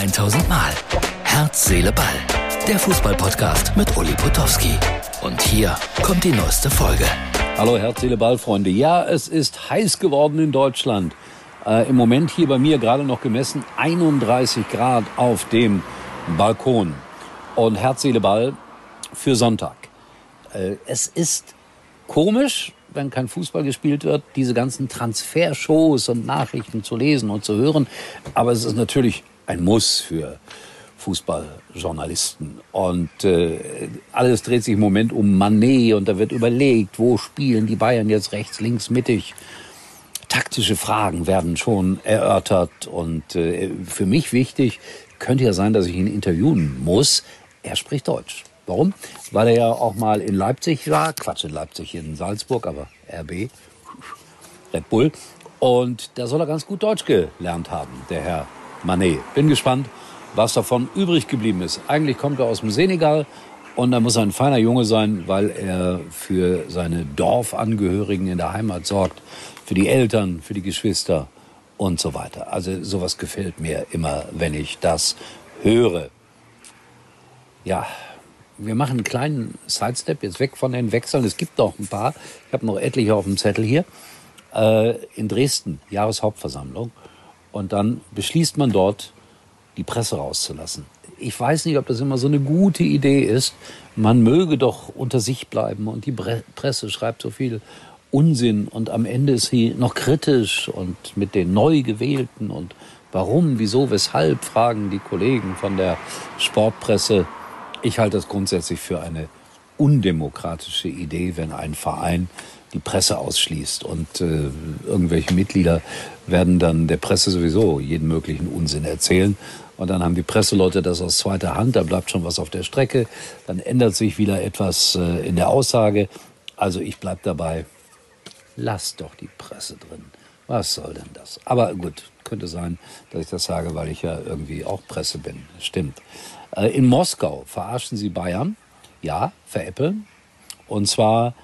1000 Mal. Herz, Seele, Ball. Der Fußballpodcast mit Uli Potowski. Und hier kommt die neueste Folge. Hallo Herz, Seele, Ball, Freunde. Ja, es ist heiß geworden in Deutschland. Äh, Im Moment hier bei mir gerade noch gemessen 31 Grad auf dem Balkon. Und Herz, Seele, Ball für Sonntag. Äh, es ist komisch, wenn kein Fußball gespielt wird, diese ganzen Transfershows und Nachrichten zu lesen und zu hören. Aber es ist natürlich ein Muss für Fußballjournalisten. Und äh, alles dreht sich im Moment um Manet und da wird überlegt, wo spielen die Bayern jetzt rechts, links, mittig. Taktische Fragen werden schon erörtert und äh, für mich wichtig, könnte ja sein, dass ich ihn interviewen muss. Er spricht Deutsch. Warum? Weil er ja auch mal in Leipzig war, Quatsch in Leipzig, in Salzburg, aber RB, Red Bull. Und da soll er ganz gut Deutsch gelernt haben, der Herr Manet. Bin gespannt, was davon übrig geblieben ist. Eigentlich kommt er aus dem Senegal und er muss ein feiner Junge sein, weil er für seine Dorfangehörigen in der Heimat sorgt, für die Eltern, für die Geschwister und so weiter. Also sowas gefällt mir immer, wenn ich das höre. Ja, wir machen einen kleinen Sidestep jetzt weg von den Wechseln. Es gibt noch ein paar. Ich habe noch etliche auf dem Zettel hier. Äh, in Dresden, Jahreshauptversammlung. Und dann beschließt man dort, die Presse rauszulassen. Ich weiß nicht, ob das immer so eine gute Idee ist. Man möge doch unter sich bleiben und die Presse schreibt so viel Unsinn und am Ende ist sie noch kritisch und mit den neu gewählten und warum, wieso, weshalb fragen die Kollegen von der Sportpresse. Ich halte das grundsätzlich für eine undemokratische Idee, wenn ein Verein die Presse ausschließt. Und äh, irgendwelche Mitglieder werden dann der Presse sowieso jeden möglichen Unsinn erzählen. Und dann haben die Presseleute das aus zweiter Hand, da bleibt schon was auf der Strecke. Dann ändert sich wieder etwas äh, in der Aussage. Also ich bleib dabei, lass doch die Presse drin. Was soll denn das? Aber gut, könnte sein, dass ich das sage, weil ich ja irgendwie auch Presse bin. Stimmt. Äh, in Moskau verarschen sie Bayern. Ja, veräppeln. Und zwar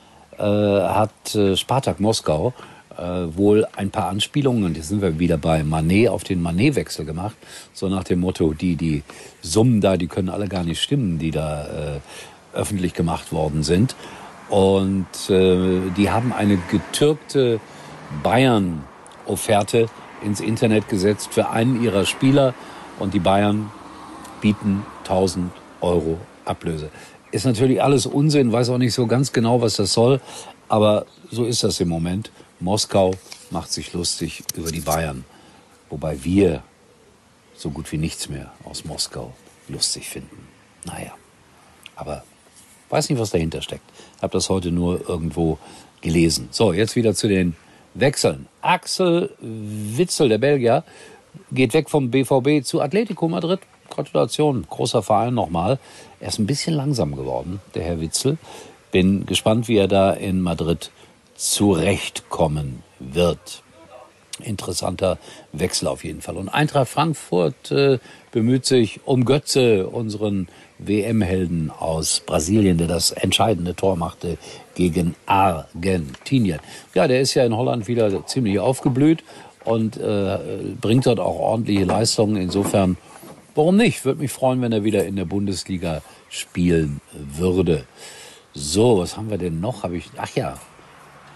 hat äh, Spartak Moskau äh, wohl ein paar Anspielungen, und jetzt sind wir wieder bei Manet, auf den Manet-Wechsel gemacht. So nach dem Motto, die, die Summen da, die können alle gar nicht stimmen, die da äh, öffentlich gemacht worden sind. Und äh, die haben eine getürkte Bayern-Offerte ins Internet gesetzt für einen ihrer Spieler. Und die Bayern bieten 1000 Euro Ablöse. Ist natürlich alles Unsinn, weiß auch nicht so ganz genau, was das soll. Aber so ist das im Moment. Moskau macht sich lustig über die Bayern. Wobei wir so gut wie nichts mehr aus Moskau lustig finden. Naja, aber weiß nicht, was dahinter steckt. Hab das heute nur irgendwo gelesen. So, jetzt wieder zu den Wechseln. Axel Witzel, der Belgier, geht weg vom BVB zu Atletico Madrid. Gratulation, großer Verein nochmal. Er ist ein bisschen langsam geworden, der Herr Witzel. Bin gespannt, wie er da in Madrid zurechtkommen wird. Interessanter Wechsel auf jeden Fall. Und Eintracht Frankfurt äh, bemüht sich um Götze, unseren WM-Helden aus Brasilien, der das entscheidende Tor machte gegen Argentinien. Ja, der ist ja in Holland wieder ziemlich aufgeblüht und äh, bringt dort auch ordentliche Leistungen. Insofern Warum nicht? Würde mich freuen, wenn er wieder in der Bundesliga spielen würde. So, was haben wir denn noch? Habe ich, ach ja,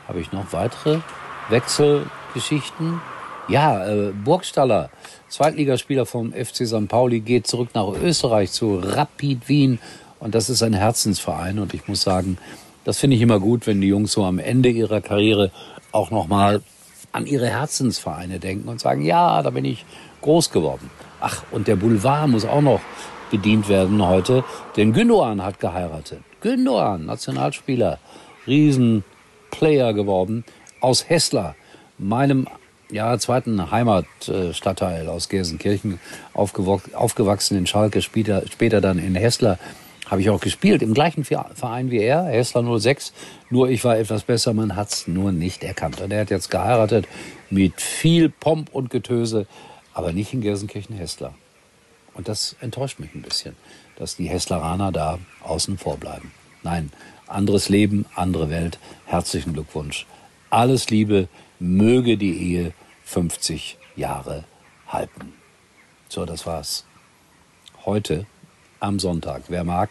habe ich noch weitere Wechselgeschichten? Ja, äh, Burgstaller, Zweitligaspieler vom FC St. Pauli, geht zurück nach Österreich zu Rapid Wien. Und das ist ein Herzensverein. Und ich muss sagen, das finde ich immer gut, wenn die Jungs so am Ende ihrer Karriere auch nochmal an ihre Herzensvereine denken und sagen, ja, da bin ich groß geworden. Ach, und der Boulevard muss auch noch bedient werden heute, denn Gündogan hat geheiratet. Gündogan, Nationalspieler, Riesenplayer geworden, aus Hessler, meinem ja, zweiten Heimatstadtteil aus Gelsenkirchen, aufgewachsen in Schalke, später, später dann in Hessler, habe ich auch gespielt, im gleichen Verein wie er, Hessler 06, nur ich war etwas besser, man hat's nur nicht erkannt. Und er hat jetzt geheiratet mit viel Pomp und Getöse, aber nicht in Gelsenkirchen-Hessler. Und das enttäuscht mich ein bisschen, dass die Hessleraner da außen vor bleiben. Nein, anderes Leben, andere Welt. Herzlichen Glückwunsch. Alles Liebe, möge die Ehe 50 Jahre halten. So, das war's heute am Sonntag. Wer mag,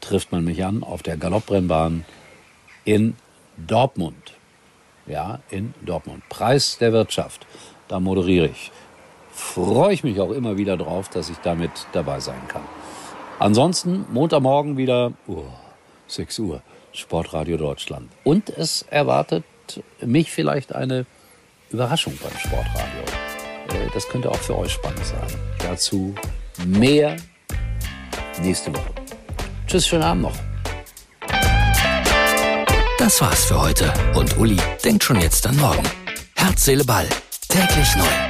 trifft man mich an auf der Galoppbrennbahn in Dortmund. Ja, in Dortmund. Preis der Wirtschaft. Da moderiere ich. Freue ich mich auch immer wieder drauf, dass ich damit dabei sein kann. Ansonsten Montagmorgen wieder oh, 6 Uhr Sportradio Deutschland. Und es erwartet mich vielleicht eine Überraschung beim Sportradio. Äh, das könnte auch für euch spannend sein. Dazu mehr nächste Woche. Tschüss, schönen Abend noch. Das war's für heute. Und Uli denkt schon jetzt an morgen. Herz, Seele, Ball. Täglich neu.